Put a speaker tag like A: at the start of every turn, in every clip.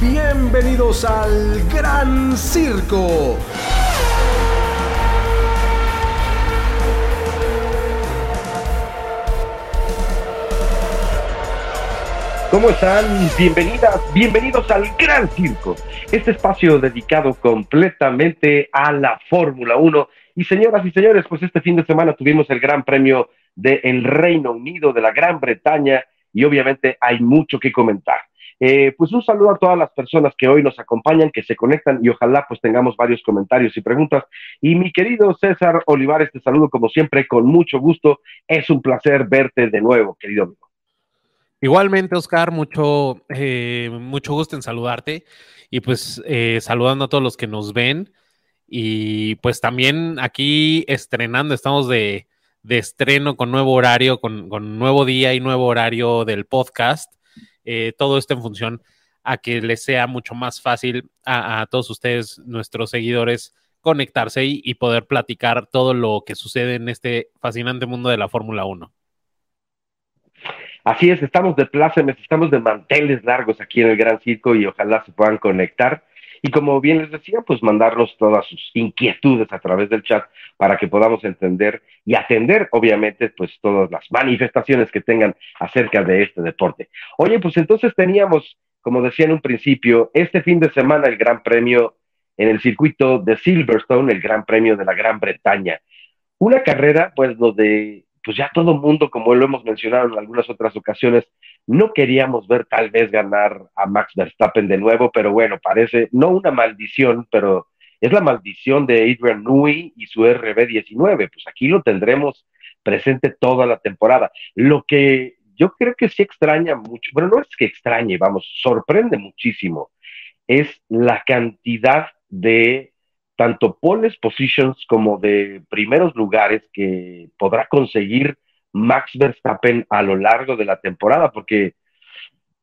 A: Bienvenidos al Gran Circo.
B: ¿Cómo están? Bienvenidas, bienvenidos al Gran Circo, este espacio dedicado completamente a la Fórmula 1. Y señoras y señores, pues este fin de semana tuvimos el Gran Premio del Reino Unido, de la Gran Bretaña, y obviamente hay mucho que comentar. Eh, pues un saludo a todas las personas que hoy nos acompañan, que se conectan y ojalá pues tengamos varios comentarios y preguntas. Y mi querido César Olivares, te saludo como siempre con mucho gusto. Es un placer verte de nuevo, querido amigo.
C: Igualmente, Oscar, mucho, eh, mucho gusto en saludarte y pues eh, saludando a todos los que nos ven y pues también aquí estrenando, estamos de, estreno con nuevo horario, con, nuevo día y nuevo horario del podcast. Eh, todo esto en función a que les sea mucho más fácil a, todos ustedes, nuestros seguidores, conectarse y, poder platicar todo lo que sucede en este fascinante mundo de la Fórmula 1.
B: Así es, estamos de plácemes, estamos de manteles largos aquí en el Gran Circo y ojalá se puedan conectar. Y como bien les decía, pues mandarnos todas sus inquietudes a través del chat para que podamos entender y atender, obviamente, pues todas las manifestaciones que tengan acerca de este deporte. Oye, pues entonces teníamos, como decía en un principio, este fin de semana el Gran Premio en el circuito de Silverstone, el Gran Premio de la Gran Bretaña. Una carrera, pues, donde pues ya todo mundo, como lo hemos mencionado en algunas otras ocasiones, no queríamos ver tal vez ganar a Max Verstappen de nuevo, pero bueno, parece no una maldición, pero es la maldición de Adrian Newey y su RB19, pues aquí lo tendremos presente toda la temporada. Lo que yo creo que sí extraña mucho, bueno, no es que extrañe, vamos, sorprende muchísimo, es la cantidad de tanto poles positions como de primeros lugares que podrá conseguir Max Verstappen a lo largo de la temporada, porque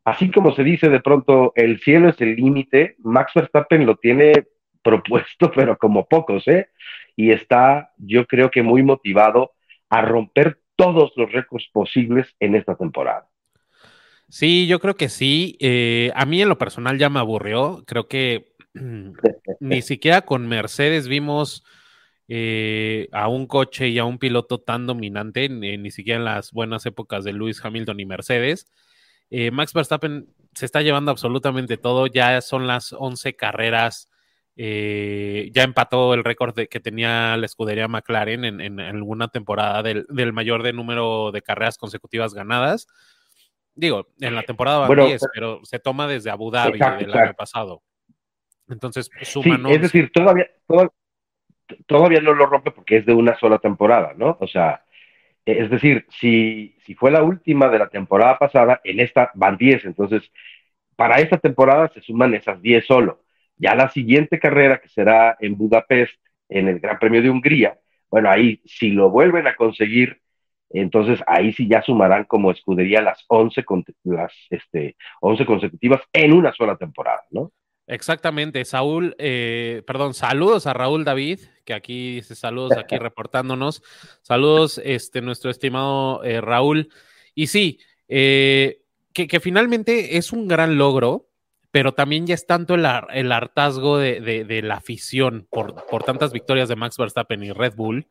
B: así como se dice de pronto, el cielo es el límite, Max Verstappen lo tiene propuesto, pero como pocos, ¿eh? Y está, yo creo que muy motivado a romper todos los récords posibles en esta temporada.
C: Sí, yo creo que sí. Eh, a mí en lo personal ya me aburrió. Creo que ni siquiera con Mercedes vimos eh, a un coche y a un piloto tan dominante, ni, siquiera en las buenas épocas de Lewis Hamilton y Mercedes. Eh, Max Verstappen se está llevando absolutamente todo, ya son las 11 carreras, eh, ya empató el récord que tenía la escudería McLaren en, alguna temporada del, mayor de número de carreras consecutivas ganadas. Digo, en la temporada van 10, pero se toma desde Abu Dhabi del año pasado. Entonces,
B: suma Es decir, todavía, todavía, no lo rompe porque es de una sola temporada, ¿no? O sea, es decir, si, si fue la última de la temporada pasada, en esta van 10, entonces para esta temporada se suman esas 10 solo. Ya la siguiente carrera, que será en Budapest, en el Gran Premio de Hungría, bueno, ahí si lo vuelven a conseguir, entonces ahí sí ya sumarán como escudería las 11, las, este, 11 consecutivas en una sola temporada, ¿no?
C: Exactamente, Saúl, eh, perdón, saludos a Raúl David, que aquí dice saludos aquí reportándonos. Saludos, este, nuestro estimado eh, Raúl. Y sí, eh, que, finalmente es un gran logro, pero también ya es tanto el, hartazgo de, la afición por, tantas victorias de Max Verstappen y Red Bull,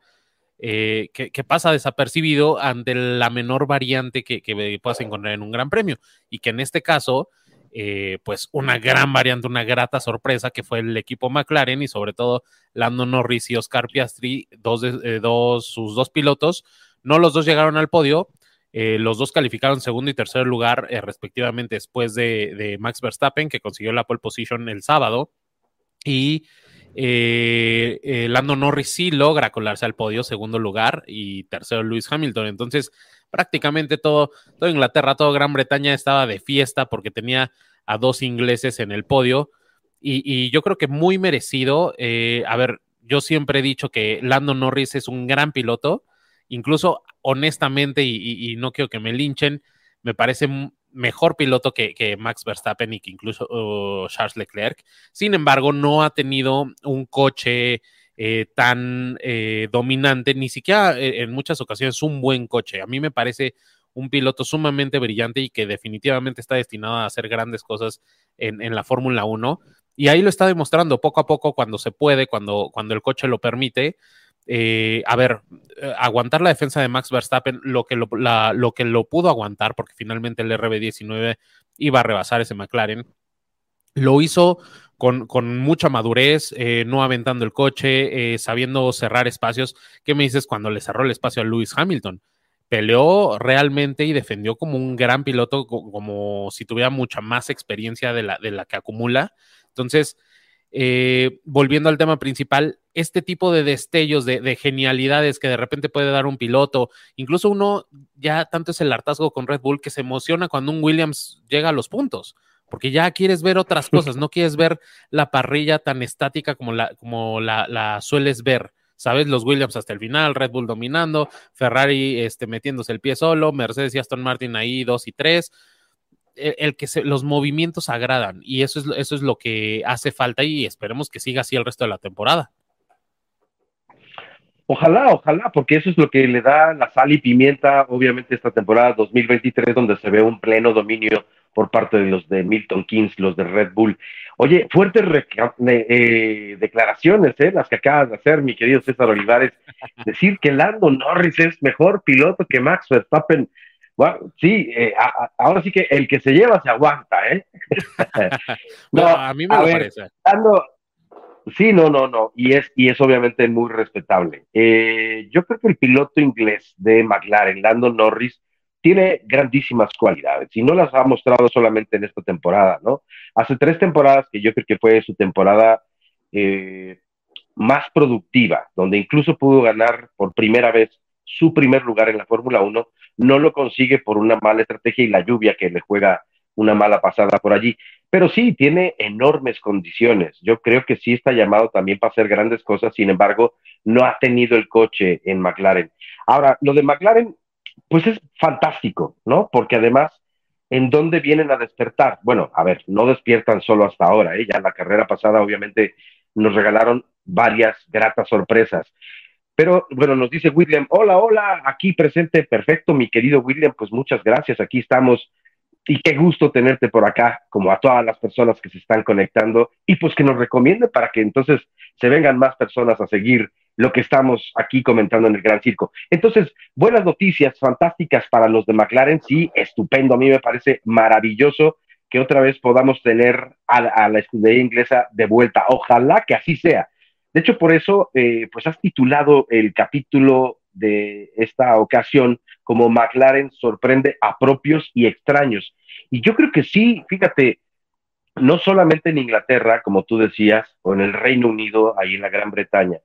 C: que, pasa desapercibido ante la menor variante que, que puedas encontrar en un gran premio. Y que en este caso eh, pues una gran variante, una grata sorpresa que fue el equipo McLaren y sobre todo Lando Norris y Oscar Piastri, dos, de, eh, dos sus dos pilotos, no los dos llegaron al podio, eh, los dos calificaron segundo y tercer lugar respectivamente después de, Max Verstappen que consiguió la pole position el sábado y Lando Norris sí logra colarse al podio, segundo lugar, y tercero Lewis Hamilton. Entonces, prácticamente todo, todo Inglaterra, toda Gran Bretaña estaba de fiesta porque tenía a dos ingleses en el podio y, yo creo que muy merecido. Eh, a ver, yo siempre he dicho que Lando Norris es un gran piloto, incluso honestamente, y, no quiero que me linchen, me parece mejor piloto que, Max Verstappen y que incluso Charles Leclerc. Sin embargo, no ha tenido un coche eh, tan eh, dominante, ni siquiera eh, en muchas ocasiones un buen coche. A mí me parece un piloto sumamente brillante y que definitivamente está destinado a hacer grandes cosas en, en la Fórmula 1. Y ahí lo está demostrando poco a poco cuando se puede, cuando, cuando el coche lo permite. A ver, aguantar la defensa de Max Verstappen, lo que lo, lo que lo pudo aguantar, porque finalmente el RB19 iba a rebasar ese McLaren, lo hizo con, mucha madurez, eh, no aventando el coche, sabiendo cerrar espacios. ¿Qué me dices cuando le cerró el espacio a Lewis Hamilton? Peleó realmente y defendió como un gran piloto, como si tuviera mucha más experiencia de la, de que acumula. Entonces, eh, volviendo al tema principal, este tipo de destellos, de, genialidades que de repente puede dar un piloto, incluso uno ya tanto es el hartazgo con Red Bull que se emociona cuando un Williams llega a los puntos, porque ya quieres ver otras cosas, no quieres ver la parrilla tan estática como la, como la, sueles ver. ¿Sabes? Los Williams hasta el final, Red Bull dominando, Ferrari este, metiéndose el pie solo, Mercedes y Aston Martin ahí dos y tres el, que los movimientos agradan y eso es, eso es lo que hace falta y esperemos que siga así el resto de la temporada.
B: Ojalá, ojalá, porque eso es lo que le da la sal y pimienta, obviamente, esta temporada 2023, donde se ve un pleno dominio por parte de los de Milton Keynes, los de Red Bull. Oye, fuertes eh, declaraciones, eh, las que acabas de hacer, mi querido César Olivares. Decir que Lando Norris es mejor piloto que Max Verstappen sí, eh, ahora sí que el que se lleva se aguanta, ¿eh?
C: no, a mí me parece.
B: sí, no, no, no, y es, y es obviamente muy respetable. Eh, yo creo que el piloto inglés de McLaren, Lando Norris, tiene grandísimas cualidades y no las ha mostrado solamente en esta temporada, ¿no? Hace tres temporadas que yo creo que fue su temporada eh, más productiva, donde incluso pudo ganar por primera vez su primer lugar en la Fórmula 1, no lo consigue por una mala estrategia y la lluvia que le juega una mala pasada por allí. Pero sí, tiene enormes condiciones. Yo creo que sí está llamado también para hacer grandes cosas, sin embargo, no ha tenido el coche en McLaren. Ahora, lo de McLaren, pues es fantástico, ¿no? Porque además, ¿en dónde vienen a despertar? Bueno, a ver, no despiertan solo hasta ahora, ¿eh? ya la carrera pasada obviamente nos regalaron varias gratas sorpresas. Pero bueno, nos dice William, hola, hola, aquí presente, perfecto, mi querido William, pues muchas gracias, aquí estamos y qué gusto tenerte por acá, como a todas las personas que se están conectando y pues que nos recomiende para que entonces se vengan más personas a seguir lo que estamos aquí comentando en el Gran Circo. Entonces, buenas noticias, fantásticas para los de McLaren, sí, estupendo, a mí me parece maravilloso que otra vez podamos tener a, la escudería inglesa de vuelta. Ojalá que así sea. De hecho, por eso, eh, pues has titulado el capítulo de esta ocasión como McLaren sorprende a propios y extraños. Y yo creo que sí, fíjate, no solamente en Inglaterra, como tú decías, o en el Reino Unido, ahí en la Gran Bretaña,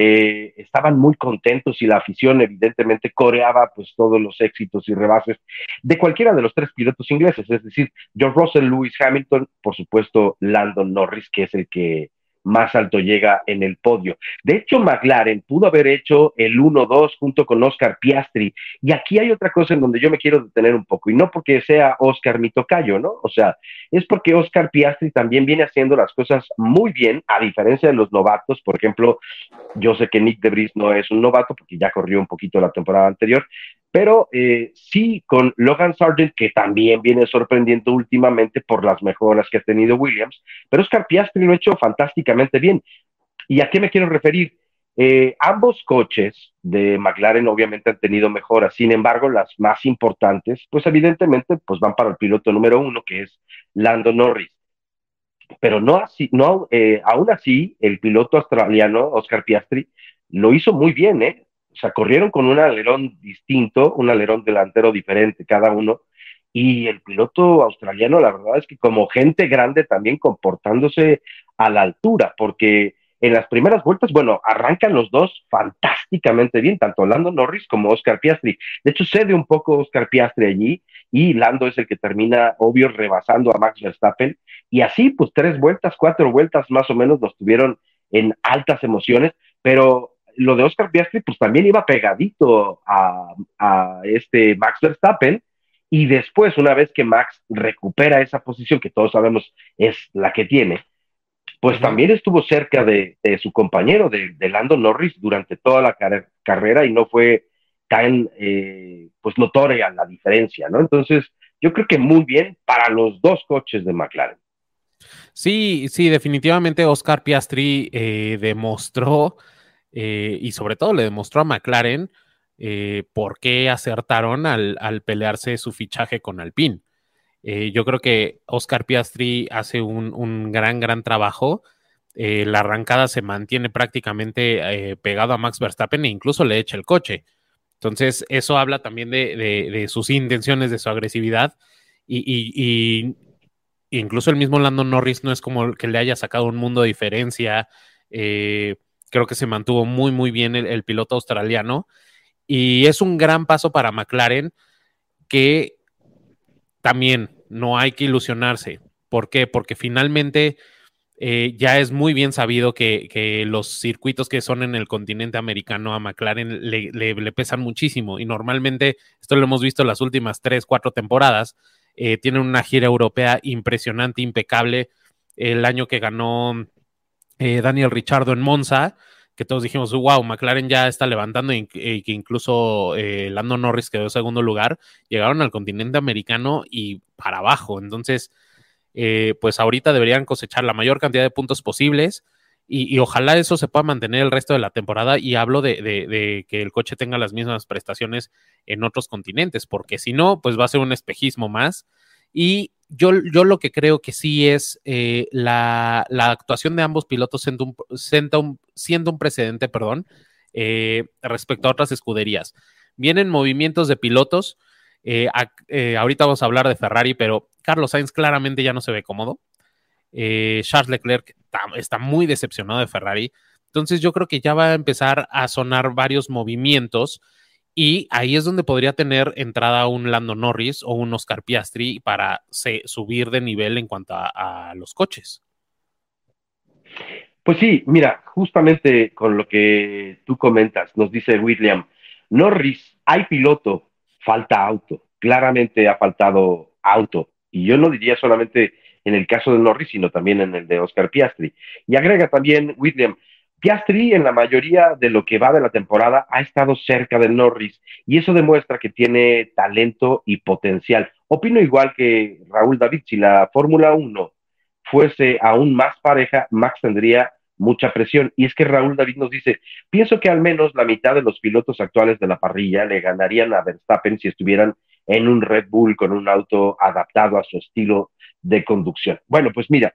B: eh, estaban muy contentos y la afición evidentemente coreaba pues todos los éxitos y rebases de cualquiera de los tres pilotos ingleses, es decir, George Russell, Lewis Hamilton, por supuesto Landon Norris, que es el que más alto llega en el podio. De hecho, McLaren pudo haber hecho el 1-2 junto con Oscar Piastri. Y aquí hay otra cosa en donde yo me quiero detener un poco, y no porque sea Oscar mi tocayo, ¿no? O sea, es porque Oscar Piastri también viene haciendo las cosas muy bien, a diferencia de los novatos. Por ejemplo, yo sé que Nick DeVries no es un novato porque ya corrió un poquito la temporada anterior, pero eh, sí con Logan Sargent, que también viene sorprendiendo últimamente por las mejoras que ha tenido Williams, pero Oscar Piastri lo ha hecho fantásticamente bien. ¿Y a qué me quiero referir? Eh, ambos coches de McLaren obviamente han tenido mejoras, sin embargo, las más importantes, pues evidentemente, pues van para el piloto número uno, que es Lando Norris. Pero no así, no, eh, aún así, el piloto australiano, Oscar Piastri, lo hizo muy bien, ¿eh? Sea, corrieron con un alerón distinto, un alerón delantero diferente cada uno, y el piloto australiano, la verdad es que como gente grande también comportándose a la altura, porque en las primeras vueltas, bueno, arrancan los dos fantásticamente bien, tanto Lando Norris como Oscar Piastri. De hecho, cede un poco Oscar Piastri allí y Lando es el que termina, obvio, rebasando a Max Verstappen. Y así, pues tres vueltas, cuatro vueltas más o menos los tuvieron en altas emociones, pero lo de Oscar Piastri, pues también iba pegadito a, este Max Verstappen. Y después, una vez que Max recupera esa posición, que todos sabemos es la que tiene, pues también estuvo cerca de, su compañero, de, Lando Norris, durante toda la carrera y no fue tan eh, pues notoria la diferencia, ¿no? Entonces, yo creo que muy bien para los dos coches de McLaren.
C: Sí, sí, definitivamente Oscar Piastri eh, demostró eh, y sobre todo le demostró a McLaren por qué acertaron al, pelearse su fichaje con Alpine. yo creo que Oscar Piastri hace un, un gran, gran trabajo eh, la arrancada se mantiene prácticamente eh, pegado a Max Verstappen e incluso le echa el coche. Entonces, eso habla también de, sus intenciones, de su agresividad. Y, incluso el mismo Lando Norris no es como que le haya sacado un mundo de diferencia. Eh, creo que se mantuvo muy, muy bien el, piloto australiano. Y es un gran paso para McLaren que también no hay que ilusionarse. ¿Por qué? Porque finalmente eh, ya es muy bien sabido que, los circuitos que son en el continente americano a McLaren le, pesan muchísimo y normalmente, esto lo hemos visto las últimas tres, cuatro temporadas, eh, tienen una gira europea impresionante, impecable. El año que ganó eh, Daniel Richardo en Monza, que todos dijimos, wow, McLaren ya está levantando y, que incluso Lando Norris quedó en segundo lugar, llegaron al continente americano y para abajo. Entonces, eh, pues ahorita deberían cosechar la mayor cantidad de puntos posibles y, ojalá eso se pueda mantener el resto de la temporada y hablo de, que el coche tenga las mismas prestaciones en otros continentes, porque si no, pues va a ser un espejismo más. Y yo, yo lo que creo que sí es eh, la, actuación de ambos pilotos siendo un, siendo un, precedente, perdón, eh, respecto a otras escuderías. Vienen movimientos de pilotos eh, ahorita vamos a hablar de Ferrari, pero Carlos Sainz claramente ya no se ve cómodo. Charles Leclerc está, muy decepcionado de Ferrari. Entonces yo creo que ya va a empezar a sonar varios movimientos y ahí es donde podría tener entrada un Lando Norris o un Oscar Piastri para subir de nivel en cuanto a, los coches.
B: Pues sí, mira, justamente con lo que tú comentas, nos dice William, Norris, hay piloto, falta auto. Claramente ha faltado auto. Y yo no diría solamente en el caso de Norris, sino también en el de Oscar Piastri. Y agrega también William, Piastri en la mayoría de lo que va de la temporada ha estado cerca de Norris y eso demuestra que tiene talento y potencial. Opino igual que Raúl David, si la Fórmula 1 fuese aún más pareja, Max tendría mucha presión. Y es que Raúl David nos dice, pienso que al menos la mitad de los pilotos actuales de la parrilla le ganarían a Verstappen si estuvieran en un Red Bull con un auto adaptado a su estilo de conducción. Bueno, pues mira,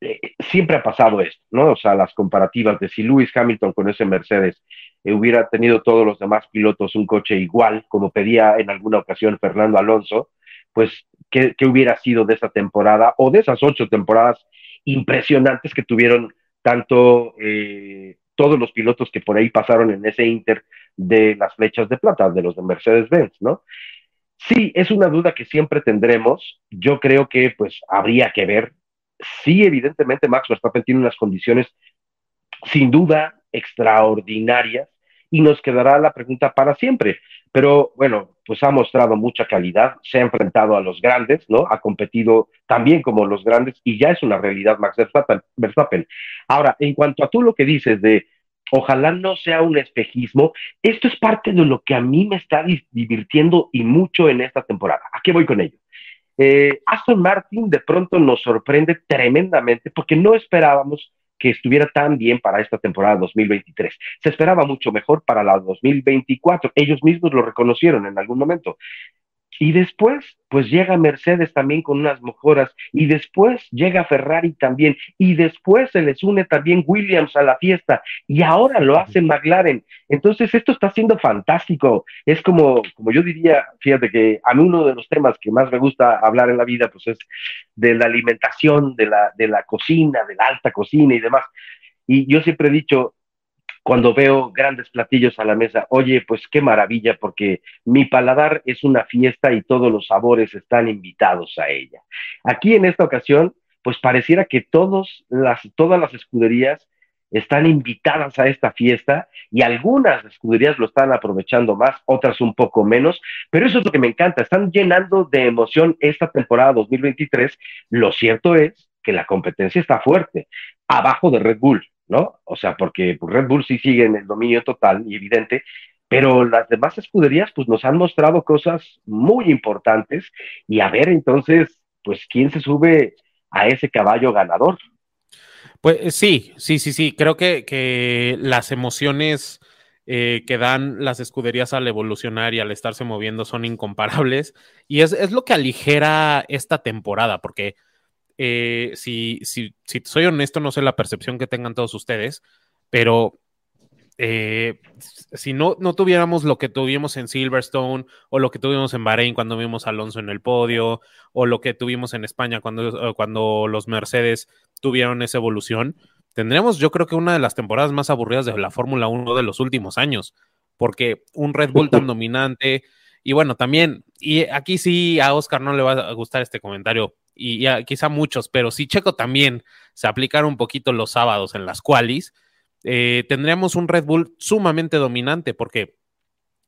B: eh, siempre ha pasado esto, ¿no? O sea, las comparativas de si Lewis Hamilton con ese Mercedes eh, hubiera tenido todos los demás pilotos un coche igual, como pedía en alguna ocasión Fernando Alonso, pues, ¿qué, qué hubiera sido de esa temporada o de esas ocho temporadas impresionantes que tuvieron tanto eh, todos los pilotos que por ahí pasaron en ese Inter de las flechas de plata, de los de Mercedes-Benz, ¿no? Sí, es una duda que siempre tendremos. Yo creo que pues habría que ver. Sí, evidentemente Max Verstappen tiene unas condiciones sin duda extraordinarias y nos quedará la pregunta para siempre. Pero bueno, pues ha mostrado mucha calidad, se ha enfrentado a los grandes, ¿no? Ha competido también como los grandes y ya es una realidad Max Verstappen. Ahora, en cuanto a tú lo que dices de ojalá no sea un espejismo, esto es parte de lo que a mí me está divirtiendo y mucho en esta temporada. ¿A qué voy con ello? Eh, Aston Martin de pronto nos sorprende tremendamente porque no esperábamos que estuviera tan bien para esta temporada 2023. Se esperaba mucho mejor para la 2024. Ellos mismos lo reconocieron en algún momento. Y después, pues llega Mercedes también con unas mejoras, y después llega Ferrari también, y después se les une también Williams a la fiesta, y ahora lo hace McLaren. Entonces, esto está siendo fantástico. Es como, como yo diría, fíjate que a mí uno de los temas que más me gusta hablar en la vida, pues es de la alimentación, de la, de la cocina, de la alta cocina y demás. Y yo siempre he dicho, cuando veo grandes platillos a la mesa, oye, pues qué maravilla, porque mi paladar es una fiesta y todos los sabores están invitados a ella. Aquí en esta ocasión, pues pareciera que todas las escuderías están invitadas a esta fiesta y algunas escuderías lo están aprovechando más, otras un poco menos, pero eso es lo que me encanta, están llenando de emoción esta temporada 2023. Lo cierto es que la competencia está fuerte, abajo de Red Bull, ¿no? O sea, porque pues, Red Bull sí sigue en el dominio total y evidente, pero las demás escuderías pues nos han mostrado cosas muy importantes y a ver entonces, pues quién se sube a ese caballo ganador.
C: Pues eh, sí, sí, sí, sí, creo que, que las emociones eh, que dan las escuderías al evolucionar y al estarse moviendo son incomparables. Y es, es lo que aligera esta temporada, porque eh, si, si, si, soy honesto, no sé la percepción que tengan todos ustedes, pero eh, si no, no tuviéramos lo que tuvimos en Silverstone o lo que tuvimos en Bahrein cuando vimos Alonso en el podio o lo que tuvimos en España cuando, cuando los Mercedes tuvieron esa evolución, tendremos yo creo que una de las temporadas más aburridas de la Fórmula 1 de los últimos años, porque un Red Bull tan dominante, y bueno, también, y aquí sí a Oscar no le va a gustar este comentario, y, quizá muchos, pero si Checo también se aplicara un poquito los sábados en las qualis, eh, tendríamos un Red Bull sumamente dominante, porque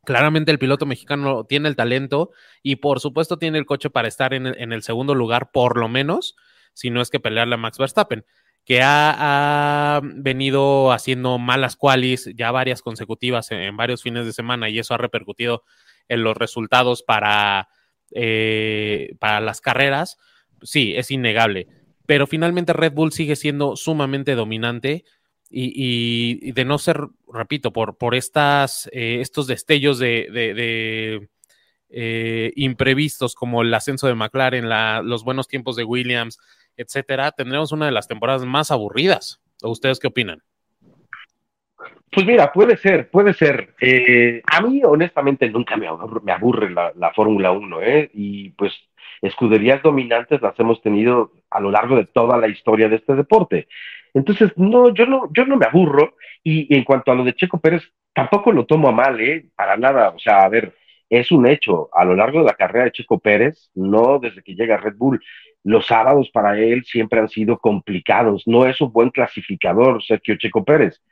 C: claramente el piloto mexicano tiene el talento y por supuesto tiene el coche para estar en el, en el segundo lugar, por lo menos, si no es que pelearle a Max Verstappen que ha, venido haciendo malas qualis ya varias consecutivas en, varios fines de semana y eso ha repercutido en los resultados para, eh, para las carreras, sí, es innegable. Pero finalmente Red Bull sigue siendo sumamente dominante y, de no ser, repito, por, por estas, eh, estos destellos de, eh, imprevistos como el ascenso de McLaren, los buenos tiempos de Williams, etcétera, tendremos una de las temporadas más aburridas. ¿O ustedes qué opinan?
B: Pues mira, puede ser, puede ser. Eh, a mí, honestamente, nunca me aburre, la, Fórmula 1, ¿eh? Y pues escuderías dominantes las hemos tenido a lo largo de toda la historia de este deporte. Entonces, no, yo no, yo no me aburro. Y, en cuanto a lo de Checo Pérez, tampoco lo tomo a mal, ¿eh? Para nada. O sea, a ver, es un hecho. A lo largo de la carrera de Checo Pérez, no desde que llega a Red Bull, los sábados para él siempre han sido complicados. No es un buen clasificador, Sergio Checo Pérez.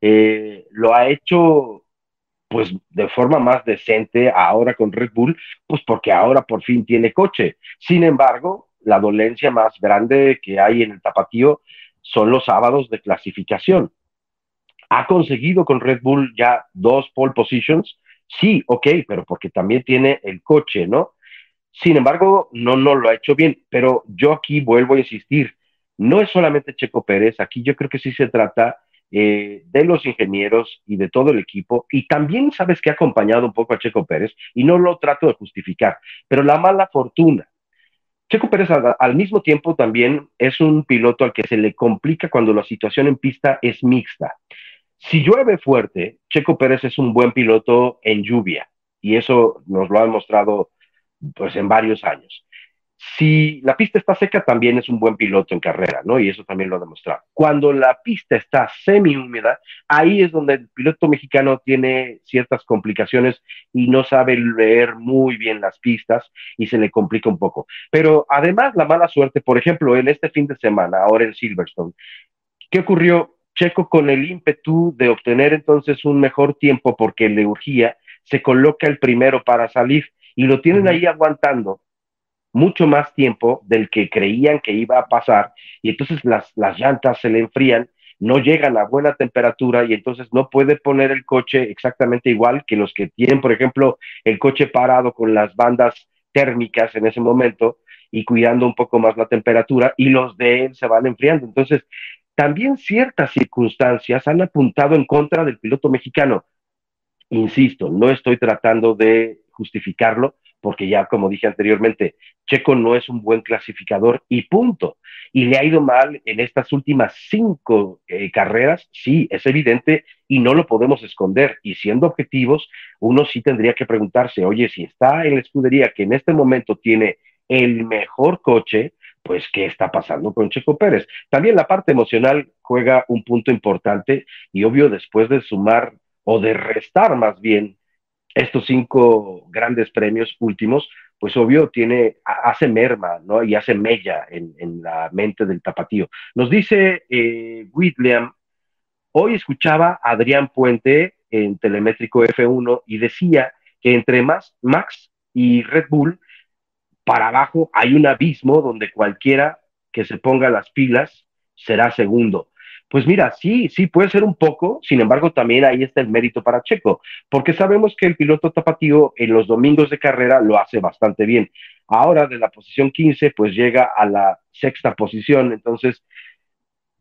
B: Eh, lo ha hecho pues de forma más decente ahora con Red Bull, pues porque ahora por fin tiene coche. Sin embargo, la dolencia más grande que hay en el tapatío son los sábados de clasificación. Ha conseguido con Red Bull ya dos pole positions, sí, ok, pero porque también tiene el coche, ¿no? Sin embargo, no, no lo ha hecho bien, pero yo aquí vuelvo a insistir, no es solamente Checo Pérez, aquí yo creo que sí se trata eh, de los ingenieros y de todo el equipo, y también sabes que ha acompañado un poco a Checo Pérez, y no lo trato de justificar, pero la mala fortuna. Checo Pérez al, mismo tiempo también es un piloto al que se le complica cuando la situación en pista es mixta. Si llueve fuerte, Checo Pérez es un buen piloto en lluvia, y eso nos lo ha demostrado pues en varios años. Si la pista está seca, también es un buen piloto en carrera, ¿no? Y eso también lo ha demostrado. Cuando la pista está semi húmeda, ahí es donde el piloto mexicano tiene ciertas complicaciones y no sabe leer muy bien las pistas y se le complica un poco. Pero además, la mala suerte, por ejemplo, en este fin de semana, ahora en Silverstone, ¿qué ocurrió? Checo con el ímpetu de obtener entonces un mejor tiempo porque le urgía, se coloca el primero para salir y lo tienen ahí aguantando mucho más tiempo del que creían que iba a pasar y entonces las, las llantas se le enfrían, no llegan a buena temperatura y entonces no puede poner el coche exactamente igual que los que tienen, por ejemplo, el coche parado con las bandas térmicas en ese momento y cuidando un poco más la temperatura y los de él se van enfriando. Entonces, también ciertas circunstancias han apuntado en contra del piloto mexicano. Insisto, no estoy tratando de justificarlo, porque ya como dije anteriormente, Checo no es un buen clasificador y punto. Y le ha ido mal en estas últimas cinco eh, carreras, sí, es evidente y no lo podemos esconder. Y siendo objetivos, uno sí tendría que preguntarse, oye, si está en la escudería que en este momento tiene el mejor coche, pues qué está pasando con Checo Pérez. También la parte emocional juega un punto importante y obvio después de sumar o de restar más bien estos cinco grandes premios últimos, pues obvio tiene, hace merma, ¿no? Y hace mella en, la mente del tapatío. Nos dice eh, William, hoy escuchaba a Adrián Puente en Telemétrico F1 y decía que entre más Max y Red Bull, para abajo hay un abismo donde cualquiera que se ponga las pilas será segundo. Pues mira, sí, sí puede ser un poco, sin embargo también ahí está el mérito para Checo, porque sabemos que el piloto tapatío en los domingos de carrera lo hace bastante bien. Ahora de la posición 15 pues llega a la sexta posición, entonces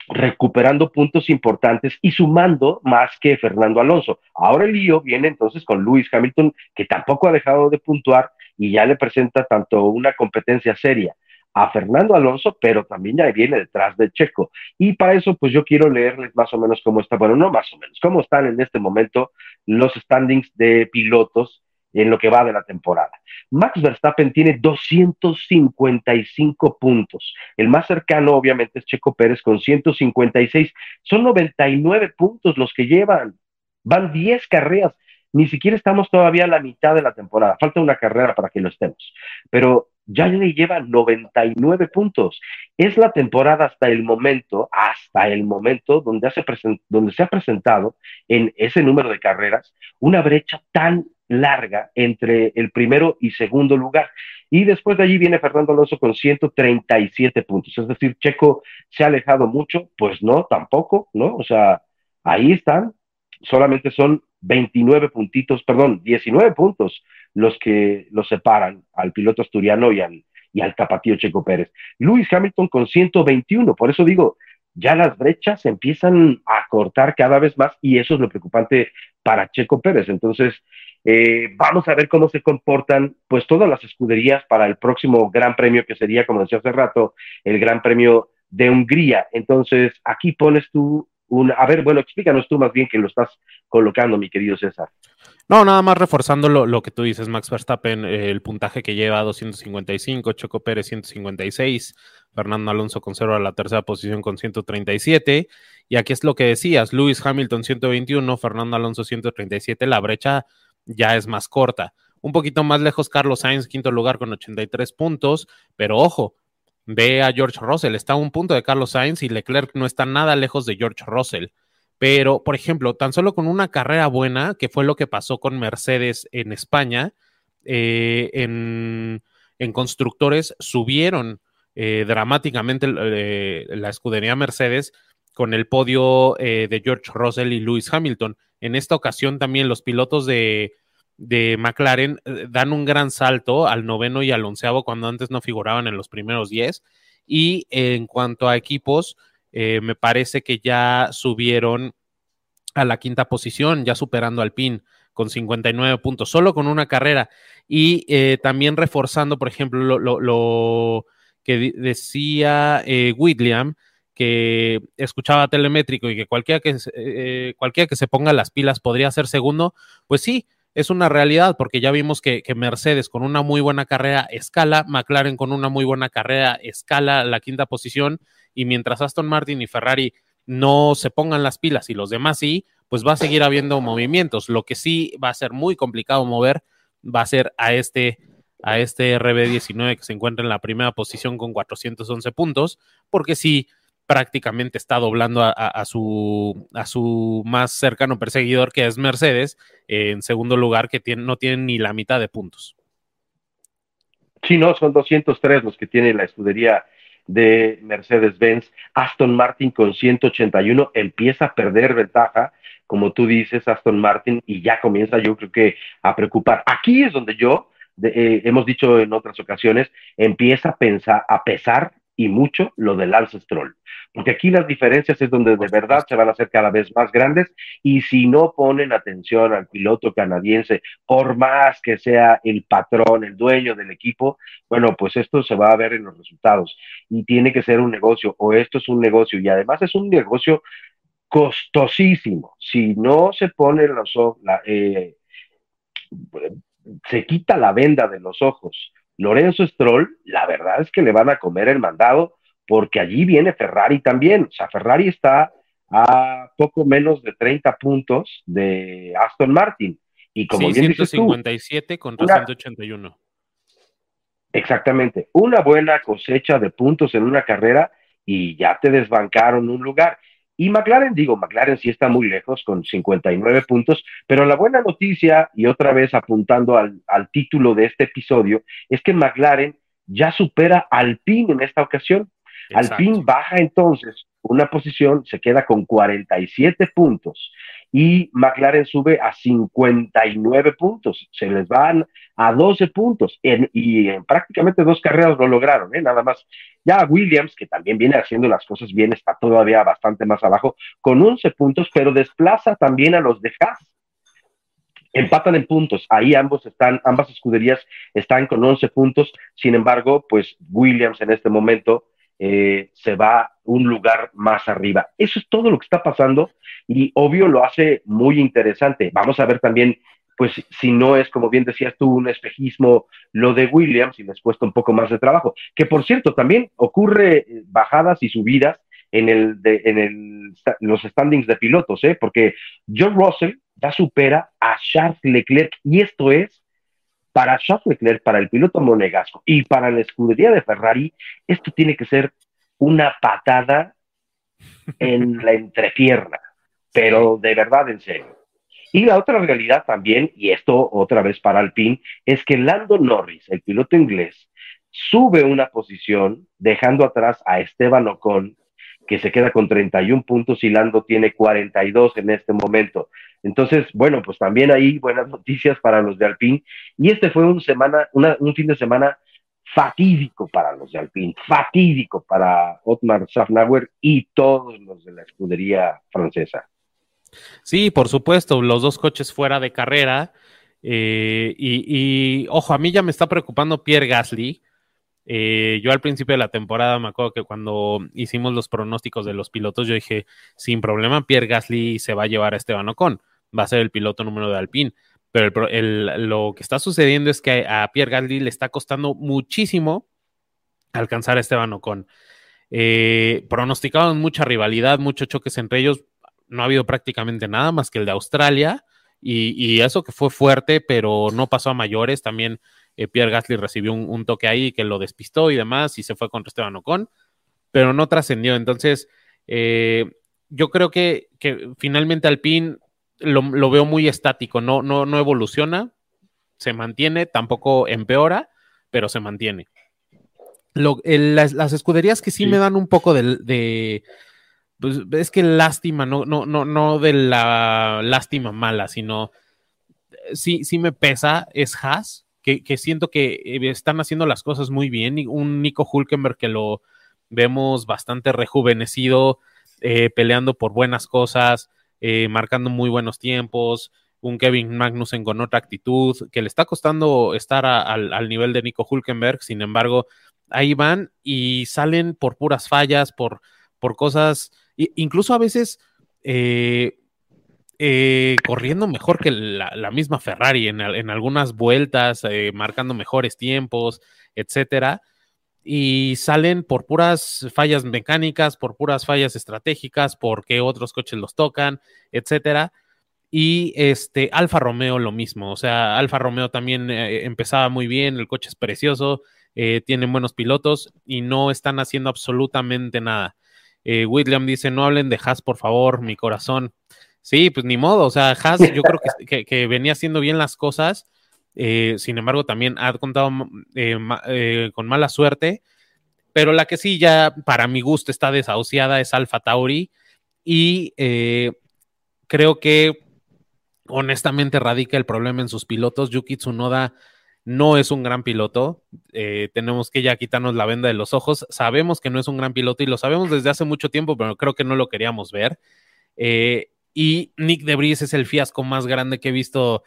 B: recuperando puntos importantes y sumando más que Fernando Alonso. Ahora el lío viene entonces con Lewis Hamilton, que tampoco ha dejado de puntuar y ya le presenta tanto una competencia seria a Fernando Alonso, pero también ya viene detrás de Checo. Y para eso, pues yo quiero leerles más o menos cómo está, bueno, no más o menos, cómo están en este momento los standings de pilotos en lo que va de la temporada. Max Verstappen tiene 255 puntos. El más cercano, obviamente, es Checo Pérez con 156. Son 99 puntos los que llevan. Van 10 carreras. Ni siquiera estamos todavía a la mitad de la temporada. Falta una carrera para que lo estemos. Pero ya le lleva 99 puntos. Es la temporada hasta el momento, hasta el momento donde, hace donde se ha presentado en ese número de carreras una brecha tan larga entre el primero y segundo lugar. Y después de allí viene Fernando Alonso con 137 puntos. Es decir, Checo se ha alejado mucho, pues no, tampoco, ¿no? O sea, ahí están, solamente son 29 puntitos, perdón, 19 puntos los que los separan al piloto asturiano y al, y al tapatío Checo Pérez. Lewis Hamilton con 121, por eso digo, ya las brechas empiezan a cortar cada vez más y eso es lo preocupante para Checo Pérez. Entonces, eh, vamos a ver cómo se comportan pues todas las escuderías para el próximo Gran Premio que sería, como decía hace rato, el Gran Premio de Hungría. Entonces, aquí pones tú A ver, bueno, explícanos tú más bien que lo estás colocando, mi querido César.
C: No, nada más reforzando lo, que tú dices, Max Verstappen, eh, el puntaje que lleva 255, Choco Pérez 156, Fernando Alonso conserva la tercera posición con 137, y aquí es lo que decías, Lewis Hamilton 121, Fernando Alonso 137, la brecha ya es más corta. Un poquito más lejos Carlos Sainz, quinto lugar con 83 puntos, pero ojo, ve a George Russell, está a un punto de Carlos Sainz y Leclerc no está nada lejos de George Russell. Pero, por ejemplo, tan solo con una carrera buena, que fue lo que pasó con Mercedes en España, eh, en, constructores subieron eh, dramáticamente eh, la escudería Mercedes con el podio de George Russell y Lewis Hamilton. En esta ocasión también los pilotos de, de McLaren dan un gran salto al noveno y al onceavo cuando antes no figuraban en los primeros diez. Y en cuanto a equipos, eh, me parece que ya subieron a la quinta posición, ya superando al PIN con 59 puntos, solo con una carrera. Y eh, también reforzando, por ejemplo, lo, que decía eh, William, que escuchaba telemétrico y que cualquiera que, cualquiera que se ponga las pilas podría ser segundo, pues sí, es una realidad, porque ya vimos que, Mercedes con una muy buena carrera escala, McLaren con una muy buena carrera escala la quinta posición, y mientras Aston Martin y Ferrari no se pongan las pilas y los demás sí, pues va a seguir habiendo movimientos. Lo que sí va a ser muy complicado mover va a ser a este, a este RB19 que se encuentra en la primera posición con 411 puntos, porque sí prácticamente está doblando a, su, a su más cercano perseguidor, que es Mercedes, en segundo lugar, que tiene, no tiene ni la mitad de puntos.
B: Sí, no, son 203 los que tiene la escudería de Mercedes-Benz. Aston Martin con 181 empieza a perder ventaja, como tú dices, Aston Martin, y ya comienza yo creo que a preocupar. Aquí es donde yo, eh, hemos dicho en otras ocasiones, empieza a pensar, a pesar y mucho lo de Lance Stroll. Porque aquí las diferencias es donde de verdad se van a hacer cada vez más grandes y si no ponen atención al piloto canadiense, por más que sea el patrón, el dueño del equipo, bueno, pues esto se va a ver en los resultados y tiene que ser un negocio o esto es un negocio y además es un negocio costosísimo. Si no se pone los ojos, eh, se quita la venda de los ojos Lorenzo Stroll, la verdad es que le van a comer el mandado porque allí viene Ferrari también. O sea, Ferrari está a poco menos de 30 puntos de Aston Martin. Y como
C: sí, bien 157 contra 181.
B: Exactamente. Una buena cosecha de puntos en una carrera y ya te desbancaron un lugar. Y McLaren, digo, McLaren sí está muy lejos con 59 puntos, pero la buena noticia, y otra vez apuntando al, título de este episodio, es que McLaren ya supera al PIN en esta ocasión. Alpine baja entonces una posición, se queda con 47 puntos y McLaren sube a 59 puntos, se les van a 12 puntos y en prácticamente dos carreras lo lograron, ¿eh? nada más. Ya Williams, que también viene haciendo las cosas bien, está todavía bastante más abajo, con 11 puntos, pero desplaza también a los de Haas. Empatan en puntos, ahí ambos están, ambas escuderías están con 11 puntos, sin embargo, pues Williams en este momento eh, se va un lugar más arriba. Eso es todo lo que está pasando y obvio lo hace muy interesante. Vamos a ver también, pues si no es, como bien decías tú, un espejismo lo de Williams y les cuesta un poco más de trabajo. Que por cierto, también ocurre eh, bajadas y subidas en, el de, en el, los standings de pilotos, ¿eh? porque John Russell ya supera a Charles Leclerc y esto es para Charles Leclerc, para el piloto monegasco y para la escudería de Ferrari, esto tiene que ser una patada en la entrepierna, pero de verdad, en serio. Y la otra realidad también, y esto otra vez para Alpine, es que Lando Norris, el piloto inglés, sube una posición dejando atrás a Esteban Ocon, que se queda con 31 puntos y Lando tiene 42 en este momento. Entonces, bueno, pues también hay buenas noticias para los de Alpine. Y este fue un, semana, un fin de semana fatídico para los de Alpine, fatídico para Otmar Safnauer y todos los de la escudería francesa.
C: Sí, por supuesto, los dos coches fuera de carrera. Eh, y, ojo, a mí ya me está preocupando Pierre Gasly. Eh, yo al principio de la temporada me acuerdo que cuando hicimos los pronósticos de los pilotos, yo dije, sin problema, Pierre Gasly se va a llevar a Esteban Ocon va a ser el piloto número de Alpine. Pero lo que está sucediendo es que a Pierre Gasly le está costando muchísimo alcanzar a Esteban Ocon. Eh, pronosticaban mucha rivalidad, muchos choques entre ellos. No ha habido prácticamente nada más que el de Australia. Y, eso que fue fuerte, pero no pasó a mayores. También eh, Pierre Gasly recibió un, toque ahí que lo despistó y demás, y se fue contra Esteban Ocon, pero no trascendió. Entonces, eh, yo creo que, que finalmente Alpine lo, veo muy estático, no, no, no evoluciona, se mantiene, tampoco empeora, pero se mantiene. las, escuderías que sí, me dan un poco de, pues es que lástima, no, no, no, no de la lástima mala, sino sí, sí me pesa, es Haas, que, siento que eh, están haciendo las cosas muy bien. Un Nico Hulkenberg que lo vemos bastante rejuvenecido, eh, peleando por buenas cosas. Eh, marcando muy buenos tiempos, un Kevin Magnussen con otra actitud, que le está costando estar al, nivel de Nico Hulkenberg, sin embargo, ahí van y salen por puras fallas, por, por cosas, incluso a veces eh, eh, corriendo mejor que la, misma Ferrari en, en algunas vueltas, marcando mejores tiempos, etcétera y salen por puras fallas mecánicas, por puras fallas estratégicas, porque otros coches los tocan, etcétera. Y este Alfa Romeo lo mismo, o sea, Alfa Romeo también eh, empezaba muy bien, el coche es precioso, eh, tienen buenos pilotos y no están haciendo absolutamente nada. Eh, William dice, no hablen de Haas, por favor, mi corazón. Sí, pues ni modo, o sea, Haas yo creo que, que venía haciendo bien las cosas, eh, sin embargo, también ha contado eh, eh, con mala suerte. Pero la que sí ya para mi gusto está desahuciada es Alfa Tauri. Y creo que honestamente radica el problema en sus pilotos. Yuki Tsunoda no es un gran piloto. tenemos que ya quitarnos la venda de los ojos. Sabemos que no es un gran piloto y lo sabemos desde hace mucho tiempo, pero creo que no lo queríamos ver. y Nick Debris es el fiasco más grande que he visto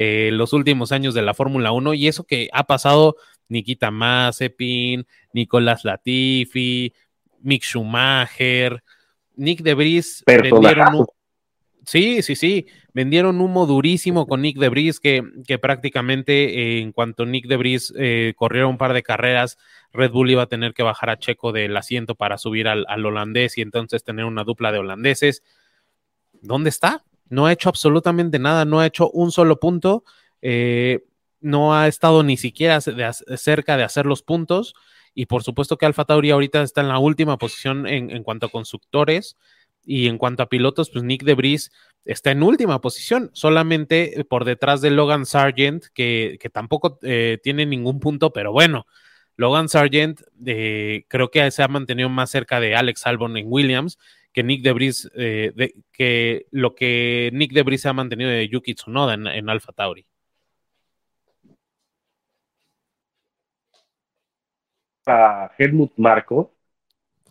C: eh, los últimos años de la Fórmula 1 y eso que ha pasado Nikita Mazepin, Nicolás Latifi, Mick Schumacher, Nick Debris vendieron Sí, sí, sí, vendieron humo durísimo con Nick Debris que, que prácticamente eh, en cuanto Nick Debris eh, corriera un par de carreras, Red Bull iba a tener que bajar a Checo del asiento para subir al, al holandés y entonces tener una dupla de holandeses. ¿Dónde está? No ha hecho absolutamente nada, no ha hecho un solo punto, eh, no ha estado ni siquiera cerca de hacer los puntos. Y por supuesto que Alfa Tauri ahorita está en la última posición en, cuanto a constructores y en cuanto a pilotos, pues Nick Debris está en última posición, solamente por detrás de Logan Sargent, que, tampoco eh, tiene ningún punto, pero bueno, Logan Sargent eh, creo que se ha mantenido más cerca de Alex Albon en Williams que Nick Debris, eh, de, que lo que Nick Debris ha mantenido de Yuki Tsunoda en, en Alpha Tauri.
B: Para Helmut Marco,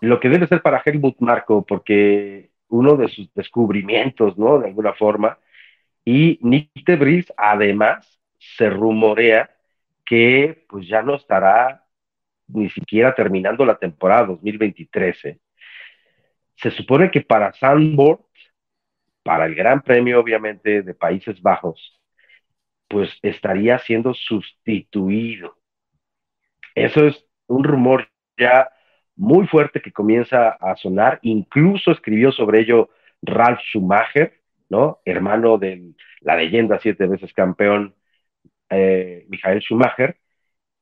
B: lo que debe ser para Helmut Marco, porque uno de sus descubrimientos, ¿no? De alguna forma, y Nick Debris, además, se rumorea que pues ya no estará ni siquiera terminando la temporada 2023. ¿eh? Se supone que para Sandboard, para el Gran Premio, obviamente, de Países Bajos, pues estaría siendo sustituido. Eso es un rumor ya muy fuerte que comienza a sonar. Incluso escribió sobre ello Ralph Schumacher, ¿no? Hermano de la leyenda siete veces campeón eh, Michael Schumacher.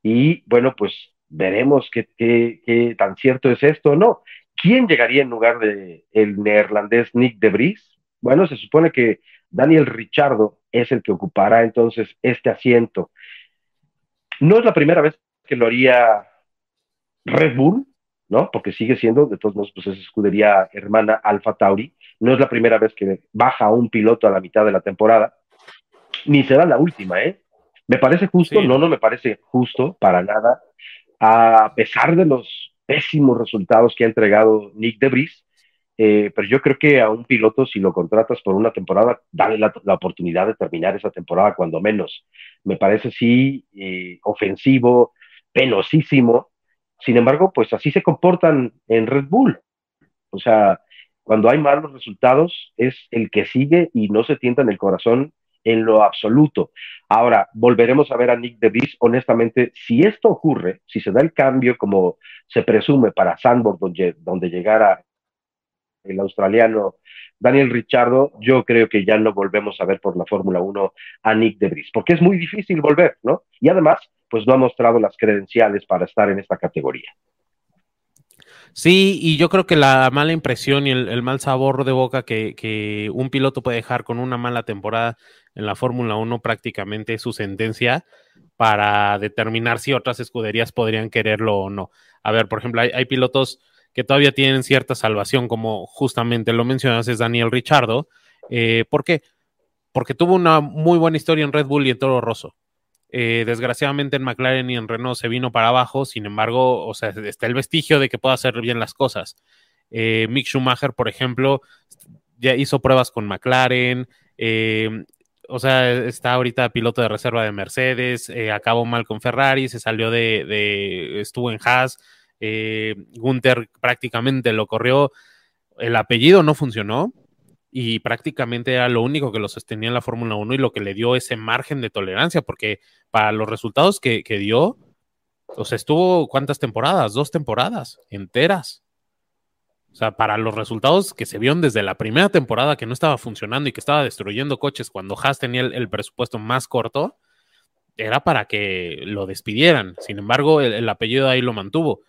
B: Y bueno, pues veremos qué, tan cierto es esto o no. ¿Quién llegaría en lugar de el neerlandés Nick de Vries? Bueno, se supone que Daniel Richardo es el que ocupará entonces este asiento. No es la primera vez que lo haría Red Bull, ¿no? Porque sigue siendo, de todos modos, pues es escudería hermana Alfa Tauri. No es la primera vez que baja un piloto a la mitad de la temporada, ni será la última, ¿eh? ¿Me parece justo? No, no me parece justo para nada. A pesar de los pésimos resultados que ha entregado Nick Debris, eh, pero yo creo que a un piloto, si lo contratas por una temporada, dale la, oportunidad de terminar esa temporada cuando menos. Me parece sí eh, ofensivo, penosísimo. Sin embargo, pues así se comportan en Red Bull. O sea, cuando hay malos resultados, es el que sigue y no se tienta en el corazón en lo absoluto. Ahora, volveremos a ver a Nick DeVries. Honestamente, si esto ocurre, si se da el cambio como se presume para Sandboard, donde, donde llegara el australiano Daniel Richardo, yo creo que ya no volvemos a ver por la Fórmula 1 a Nick DeVries, porque es muy difícil volver, ¿no? Y además, pues no ha mostrado las credenciales para estar en esta categoría.
C: Sí, y yo creo que la mala impresión y el, mal sabor de boca que, un piloto puede dejar con una mala temporada en la Fórmula 1 prácticamente es su sentencia para determinar si otras escuderías podrían quererlo o no. A ver, por ejemplo, hay, pilotos que todavía tienen cierta salvación, como justamente lo mencionas, es Daniel Richardo. Eh, ¿Por qué? Porque tuvo una muy buena historia en Red Bull y en Toro Rosso. Eh, desgraciadamente en McLaren y en Renault se vino para abajo, sin embargo, o sea, está el vestigio de que pueda hacer bien las cosas. Eh, Mick Schumacher, por ejemplo, ya hizo pruebas con McLaren, eh, o sea, está ahorita piloto de reserva de Mercedes, acabó mal con Ferrari, se salió de, estuvo en Haas, Gunther prácticamente lo corrió, el apellido no funcionó, y prácticamente era lo único que lo sostenía en la Fórmula 1 y lo que le dio ese margen de tolerancia, porque para los resultados que, dio, o sea, estuvo cuántas temporadas, dos temporadas enteras. O sea, para los resultados que se vieron desde la primera temporada que no estaba funcionando y que estaba destruyendo coches cuando Haas tenía el, presupuesto más corto, era para que lo despidieran. Sin embargo, el, el apellido ahí lo mantuvo.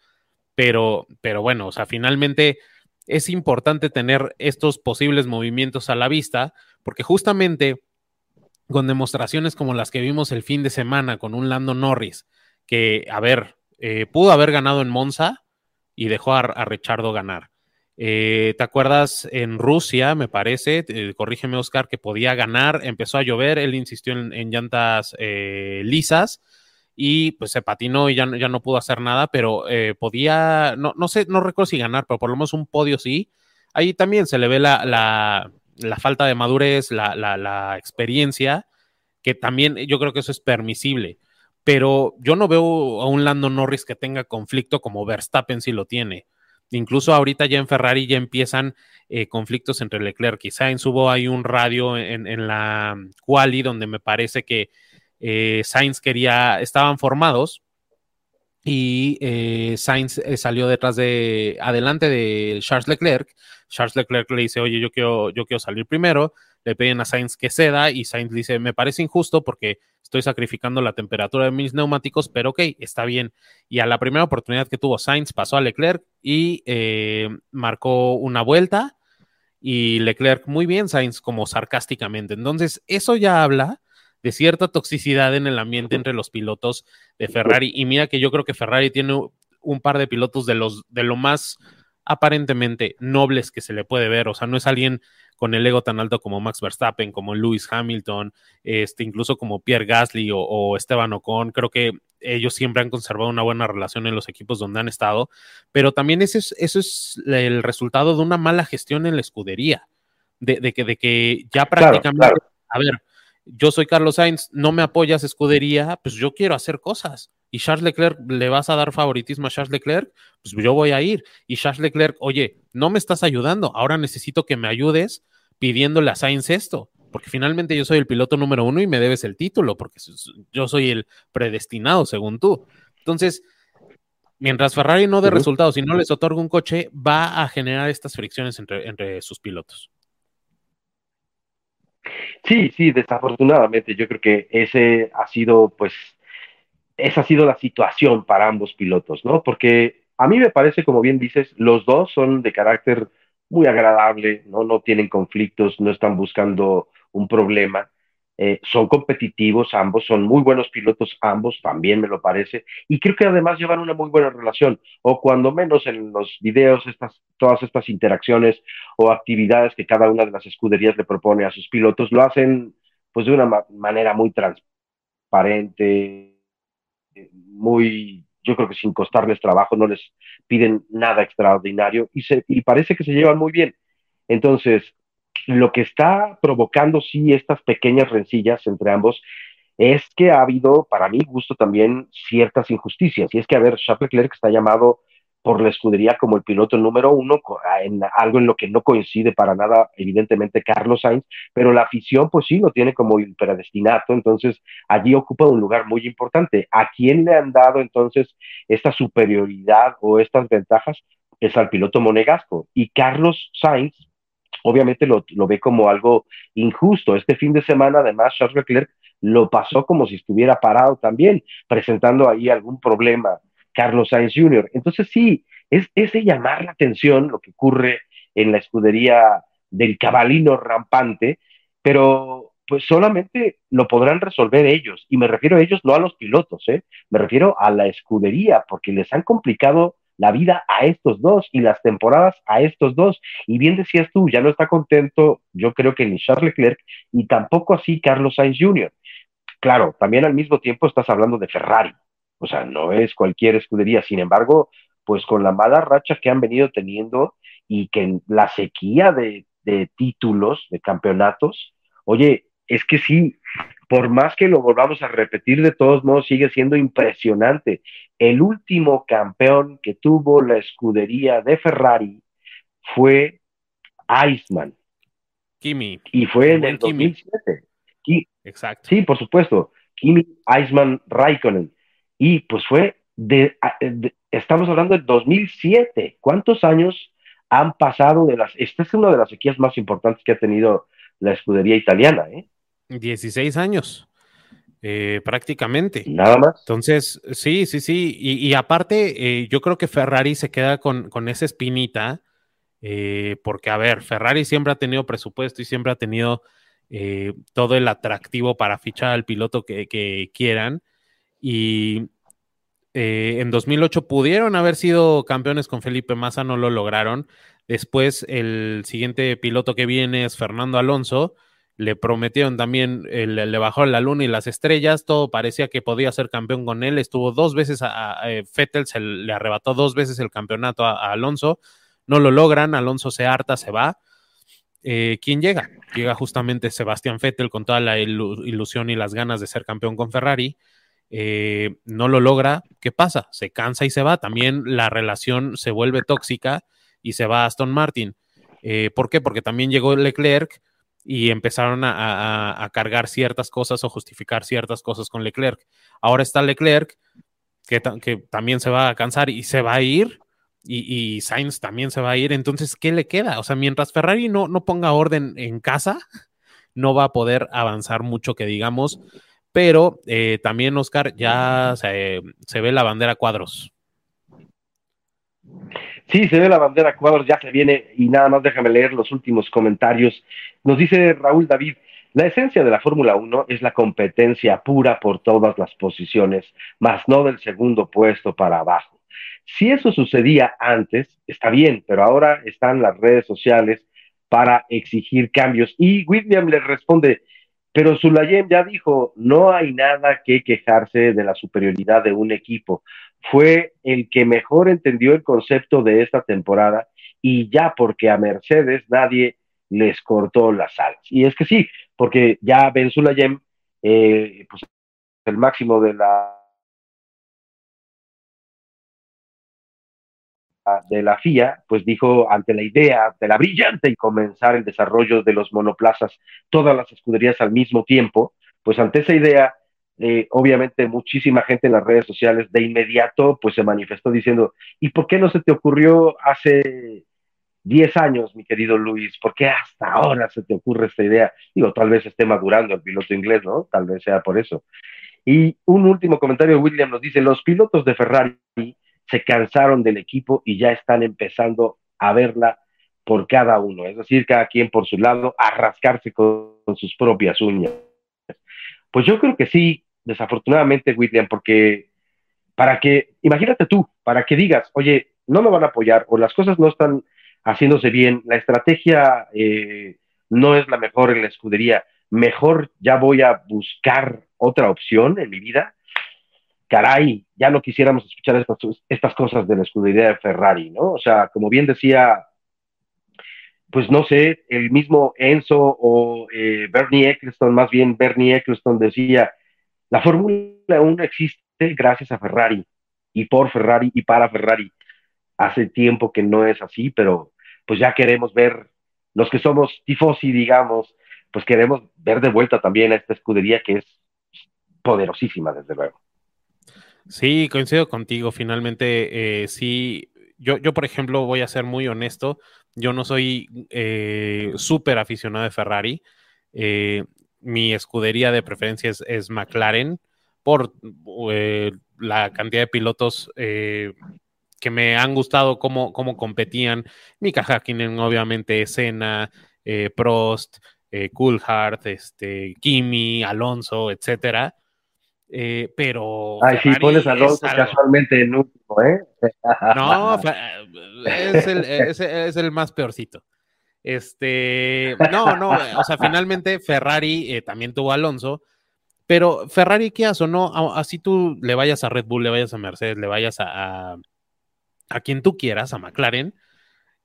C: Pero, pero bueno, o sea, finalmente es importante tener estos posibles movimientos a la vista, porque justamente con demostraciones como las que vimos el fin de semana con un Lando Norris, que, a ver, eh, pudo haber ganado en Monza y dejó a, a Richardo ganar. Eh, ¿Te acuerdas en Rusia, me parece? Eh, corrígeme, Oscar, que podía ganar, empezó a llover, él insistió en, llantas lisas y pues se patinó y ya, ya no pudo hacer nada, pero eh, podía, no, no sé, no recuerdo si ganar, pero por lo menos un podio sí. Ahí también se le ve la, la, falta de madurez, la, la, experiencia, que también yo creo que eso es permisible. Pero yo no veo a un Lando Norris que tenga conflicto como Verstappen si lo tiene. Incluso ahorita ya en Ferrari ya empiezan eh, conflictos entre Leclerc y Sainz. Hubo ahí un radio en, en la quali donde me parece que eh, Sainz quería, estaban formados y eh, Sainz eh, salió detrás de, adelante de Charles Leclerc. Charles Leclerc le dice, oye, yo quiero, yo quiero salir primero. Le piden a Sainz que ceda y Sainz dice, me parece injusto porque estoy sacrificando la temperatura de mis neumáticos, pero ok, está bien. Y a la primera oportunidad que tuvo Sainz pasó a Leclerc y marcó una vuelta y Leclerc muy bien, Sainz como sarcásticamente. Entonces, eso ya habla de cierta toxicidad en el ambiente entre los pilotos de Ferrari. Y mira que yo creo que Ferrari tiene un par de pilotos de los de lo más aparentemente nobles que se le puede ver. O sea, no es alguien con el ego tan alto como Max Verstappen, como Lewis Hamilton, este, incluso como Pierre Gasly o, Esteban Ocon. Creo que ellos siempre han conservado una buena relación en los equipos donde han estado, pero también ese es, eso es el resultado de una mala gestión en la escudería, de, que, de que ya prácticamente, a ver, yo soy Carlos Sainz, no me apoyas escudería, pues yo quiero hacer cosas. Y Charles Leclerc, ¿le vas a dar favoritismo a Charles Leclerc? Pues yo voy a ir. Y Charles Leclerc, oye, no me estás ayudando, ahora necesito que me ayudes pidiéndole a Sainz esto, porque finalmente yo soy el piloto número uno y me debes el título, porque yo soy el predestinado, según tú. Entonces, mientras Ferrari no dé resultados y no les otorga un coche, va a generar estas fricciones entre, entre sus pilotos.
B: Sí, sí, desafortunadamente yo creo que ese ha sido, pues, esa ha sido la situación para ambos pilotos, ¿no? Porque a mí me parece, como bien dices, los dos son de carácter muy agradable, ¿no? No tienen conflictos, no están buscando un problema. Eh, son competitivos ambos, son muy buenos pilotos ambos, también me lo parece, y creo que además llevan una muy buena relación, o cuando menos en los videos, estas, todas estas interacciones o actividades que cada una de las escuderías le propone a sus pilotos, lo hacen pues de una manera muy transparente, muy, yo creo que sin costarles trabajo, no les piden nada extraordinario y, se, y parece que se llevan muy bien. Entonces, lo que está provocando, sí, estas pequeñas rencillas entre ambos es que ha habido, para mi gusto también, ciertas injusticias. Y es que, a ver, Charles Leclerc está llamado por la escudería como el piloto número uno, en algo en lo que no coincide para nada, evidentemente, Carlos Sainz, pero la afición, pues sí, lo tiene como predestinato, entonces allí ocupa un lugar muy importante. ¿A quién le han dado entonces esta superioridad o estas ventajas? Es al piloto monegasco. Y Carlos Sainz obviamente lo, ve como algo injusto. Este fin de semana, además, Charles Leclerc lo pasó como si estuviera parado también, presentando ahí algún problema Carlos Sainz Jr. Entonces sí, es ese llamar la atención lo que ocurre en la escudería del cabalino rampante, pero pues solamente lo podrán resolver ellos. Y me refiero a ellos, no a los pilotos, ¿eh? me refiero a la escudería, porque les han complicado la vida a estos dos y las temporadas a estos dos. Y bien decías tú, ya no está contento, yo creo que ni Charles Leclerc y tampoco así Carlos Sainz Jr. Claro, también al mismo tiempo estás hablando de Ferrari, o sea, no es cualquier escudería, sin embargo, pues con la mala racha que han venido teniendo y que la sequía de, de títulos, de campeonatos, oye, es que sí, por más que lo volvamos a repetir, de todos modos sigue siendo impresionante. El último campeón que tuvo la escudería de Ferrari fue Iceman.
C: Kimi.
B: Y fue en el 2007.
C: Exacto.
B: Sí, por supuesto. Kimi Iceman Raikkonen. Y pues fue de, estamos hablando de 2007. ¿Cuántos años han pasado de las... Esta es una de las sequías más importantes que ha tenido la escudería italiana, ¿eh?
C: 16 años, eh, prácticamente.
B: Nada más.
C: Entonces, sí, sí, sí. Y, aparte, eh, yo creo que Ferrari se queda con, esa espinita, eh, porque, a ver, Ferrari siempre ha tenido presupuesto y siempre ha tenido todo el atractivo para fichar al piloto que, quieran. Y en 2008 pudieron haber sido campeones con Felipe Massa, no lo lograron. Después, el siguiente piloto que viene es Fernando Alonso le prometieron también, le, bajó la luna y las estrellas, todo parecía que podía ser campeón con él, estuvo dos veces a, eh, Fettel, se le arrebató dos veces el campeonato a, Alonso, no lo logran, Alonso se harta, se va. Eh, ¿Quién llega? Llega justamente Sebastián Fettel con toda la ilusión y las ganas de ser campeón con Ferrari. Eh, no lo logra, ¿qué pasa? Se cansa y se va. También la relación se vuelve tóxica y se va a Aston Martin. ¿Por qué? Porque también llegó Leclerc, y empezaron a, cargar ciertas cosas o justificar ciertas cosas con Leclerc. Ahora está Leclerc, que, que también se va a cansar y se va a ir, y, Sainz también se va a ir. Entonces, ¿qué le queda? O sea, mientras Ferrari no, no ponga orden en casa, no va a poder avanzar mucho, que digamos. Pero eh, también, Oscar, ya se, se ve la bandera cuadros.
B: Sí, se ve la bandera cuadros, ya se viene y nada más déjame leer los últimos comentarios. Nos dice Raúl David, La esencia de la Fórmula 1 es la competencia pura por todas las posiciones, más no del segundo puesto para abajo. Si eso sucedía antes, está bien, pero ahora están las redes sociales para exigir cambios. Y William le responde, pero Sulayem ya dijo, no hay nada que quejarse de la superioridad de un equipo. Fue el que mejor entendió el concepto de esta temporada y ya porque a Mercedes nadie les cortó las alas. Y es que sí, porque ya Ben Sulayem, eh, pues el máximo de la de la FIA, pues dijo ante la idea de la brillante y comenzar el desarrollo de los monoplazas, todas las escuderías al mismo tiempo, pues ante esa idea, eh, obviamente muchísima gente en las redes sociales de inmediato pues se manifestó diciendo, ¿y por qué no se te ocurrió hace 10 años, mi querido Luis, ¿por qué hasta ahora se te ocurre esta idea? Digo, tal vez esté madurando el piloto inglés, ¿no? Tal vez sea por eso. Y un último comentario, William nos dice, los pilotos de Ferrari se cansaron del equipo y ya están empezando a verla por cada uno, es decir, cada quien por su lado, a rascarse con, con sus propias uñas. Pues yo creo que sí, desafortunadamente, William, porque para que, imagínate tú, para que digas, oye, no me van a apoyar o las cosas no están haciéndose bien, la estrategia eh, no es la mejor en la escudería, mejor ya voy a buscar otra opción en mi vida. Caray, ya no quisiéramos escuchar estas, estas cosas de la escudería de Ferrari, ¿no? O sea, como bien decía, pues no sé, el mismo Enzo o eh, Bernie Eccleston, más bien Bernie Eccleston decía, la Fórmula 1 existe gracias a Ferrari y por Ferrari y para Ferrari. Hace tiempo que no es así, pero pues ya queremos ver, los que somos tifosi, digamos, pues queremos ver de vuelta también a esta escudería que es poderosísima, desde luego.
C: Sí, coincido contigo. Finalmente, eh, sí, yo, yo, por ejemplo, voy a ser muy honesto. Yo no soy eh, súper aficionado de Ferrari. Eh, mi escudería de preferencia es, McLaren por eh, la cantidad de pilotos eh, que me han gustado cómo, cómo competían. Mika Hakkinen, obviamente, Senna, eh, Prost, Coulthard, este, Kimi, Alonso, etcétera. Eh, pero.
B: Ay, si pones Alonso casualmente en último, ¿eh?
C: no, es el, es, es el, más peorcito. Este, no, no, o sea, finalmente Ferrari eh, también tuvo Alonso, pero Ferrari, ¿qué hace? No, así tú le vayas a Red Bull, le vayas a Mercedes, le vayas a, a quien tú quieras, a McLaren,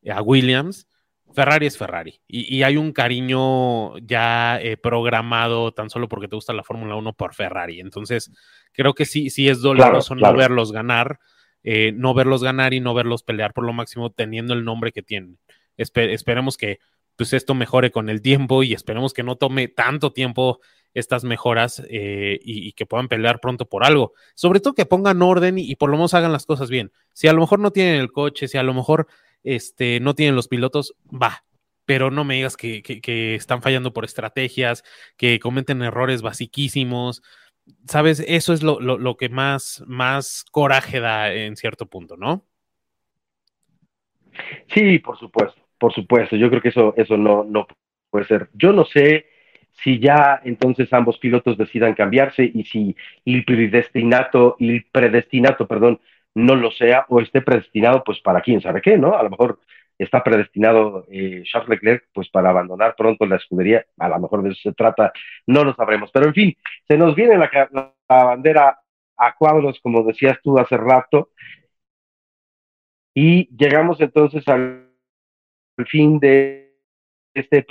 C: a Williams, Ferrari es Ferrari. Y, hay un cariño ya eh, programado tan solo porque te gusta la Fórmula 1 por Ferrari. Entonces, creo que sí, sí es doloroso no verlos ganar, eh, no verlos ganar y no verlos pelear por lo máximo teniendo el nombre que tienen. Esperemos que pues esto mejore con el tiempo y esperemos que no tome tanto tiempo estas mejoras eh, y, que puedan pelear pronto por algo. Sobre todo que pongan orden y, por lo menos hagan las cosas bien. Si a lo mejor no tienen el coche, si a lo mejor este, no tienen los pilotos, va. Pero no me digas que, están fallando por estrategias, que cometen errores basiquísimos. Sabes, eso es lo, que más, más coraje da en cierto punto, ¿no?
B: Sí, por supuesto, por supuesto. Yo creo que eso, eso no, no puede ser. Yo no sé si ya entonces ambos pilotos decidan cambiarse y si el predestinato, el predestinato, perdón, no lo sea o esté predestinado pues para quién sabe qué, ¿no? A lo mejor está predestinado eh, Charles Leclerc pues para abandonar pronto la escudería, a lo mejor de eso se trata, no lo sabremos, pero en fin, se nos viene la, la, la bandera a cuadros, como decías tú hace rato, y llegamos entonces al fin de este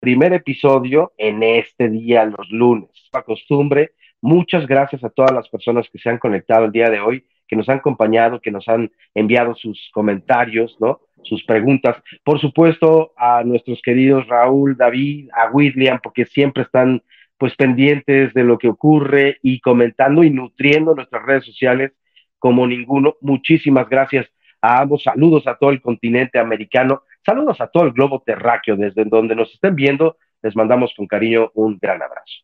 B: primer episodio en este día, los lunes. A costumbre, muchas gracias a todas las personas que se han conectado el día de hoy, que nos han acompañado, que nos han enviado sus comentarios, ¿no? Sus preguntas. Por supuesto, a nuestros queridos Raúl, David, a William, porque siempre están pues pendientes de lo que ocurre y comentando y nutriendo nuestras redes sociales como ninguno. Muchísimas gracias a ambos. Saludos a todo el continente americano. Saludos a todo el globo terráqueo desde donde nos estén viendo. Les mandamos con cariño un gran abrazo.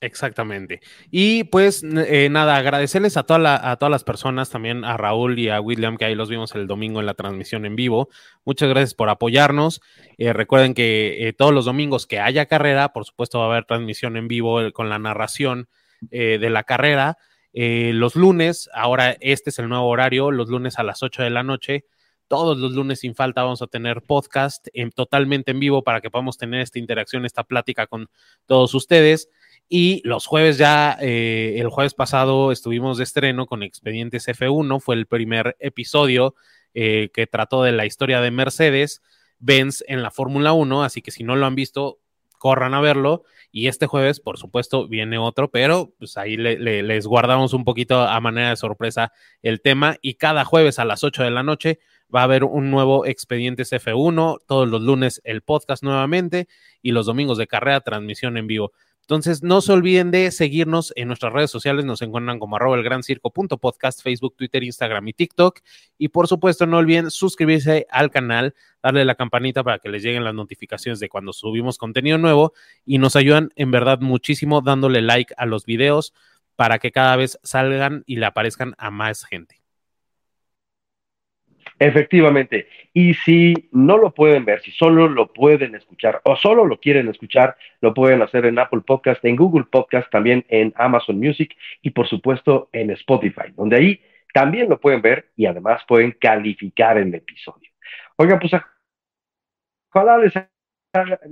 C: Exactamente. Y pues eh, nada, agradecerles a, toda a todas las personas, también a Raúl y a William, que ahí los vimos el domingo en la transmisión en vivo. Muchas gracias por apoyarnos. Eh, recuerden que eh, todos los domingos que haya carrera, por supuesto va a haber transmisión en vivo con la narración de la carrera. Los lunes, ahora este es el nuevo horario, los lunes a las 8 de la noche. Todos los lunes sin falta vamos a tener podcast totalmente en vivo para que podamos tener esta interacción, esta plática con todos ustedes. Y los jueves ya, eh, el jueves pasado estuvimos de estreno con Expedientes F1, fue el primer episodio eh, que trató de la historia de Mercedes Benz en la Fórmula 1, así que si no lo han visto, corran a verlo. Y este jueves, por supuesto, viene otro, pero pues ahí les guardamos un poquito a manera de sorpresa el tema. Y cada jueves a las 8 de la noche va a haber un nuevo Expedientes F1, todos los lunes el podcast nuevamente y los domingos de carrera transmisión en vivo. Entonces, no se olviden de seguirnos en nuestras redes sociales. Nos encuentran como arroba el gran circo podcast, Facebook, Twitter, Instagram y TikTok. Y por supuesto, no olviden suscribirse al canal, darle la campanita para que les lleguen las notificaciones de cuando subimos contenido nuevo. Y nos ayudan en verdad muchísimo dándole like a los videos para que cada vez salgan y le aparezcan a más gente.
B: Efectivamente. Y si no lo pueden ver, si solo lo pueden escuchar o solo lo quieren escuchar, lo pueden hacer en Apple Podcast, en Google Podcast, también en Amazon Music y por supuesto en Spotify, donde ahí también lo pueden ver y además pueden calificar el episodio. Oigan, pues ojalá les,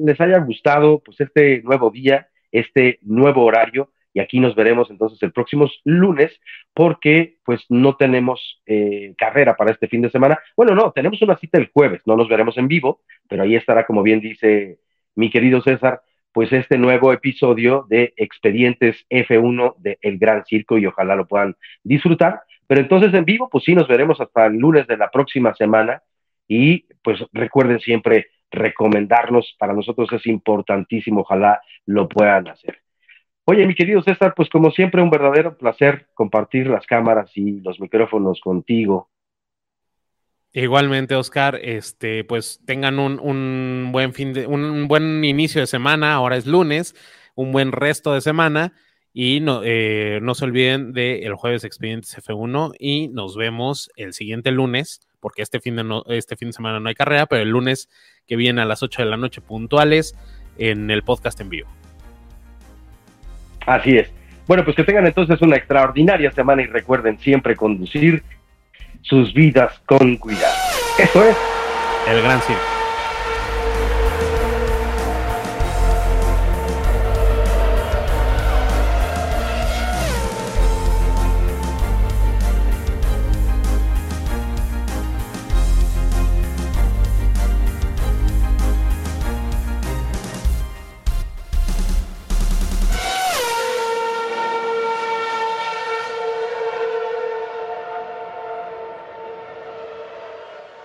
B: les haya gustado pues este nuevo día, este nuevo horario y aquí nos veremos entonces el próximo lunes porque pues no tenemos eh, carrera para este fin de semana. Bueno, no, tenemos una cita el jueves, no nos veremos en vivo, pero ahí estará, como bien dice mi querido César, pues este nuevo episodio de Expedientes F1 de El Gran Circo y ojalá lo puedan disfrutar. Pero entonces en vivo, pues sí, nos veremos hasta el lunes de la próxima semana y pues recuerden siempre recomendarnos, para nosotros es importantísimo, ojalá lo puedan hacer. Oye, mi querido César, pues como siempre, un verdadero placer compartir las cámaras y los micrófonos contigo.
C: Igualmente, Oscar, este, pues tengan un, buen fin de, un buen inicio de semana, ahora es lunes, un buen resto de semana y no, eh, no se olviden del el jueves Expedientes F1 y nos vemos el siguiente lunes, porque este fin, de no, este fin de semana no hay carrera, pero el lunes que viene a las 8 de la noche puntuales en el podcast en vivo.
B: Así es. Bueno, pues que tengan entonces una extraordinaria semana y recuerden siempre conducir sus vidas con cuidado. Eso es
C: el Gran Circo.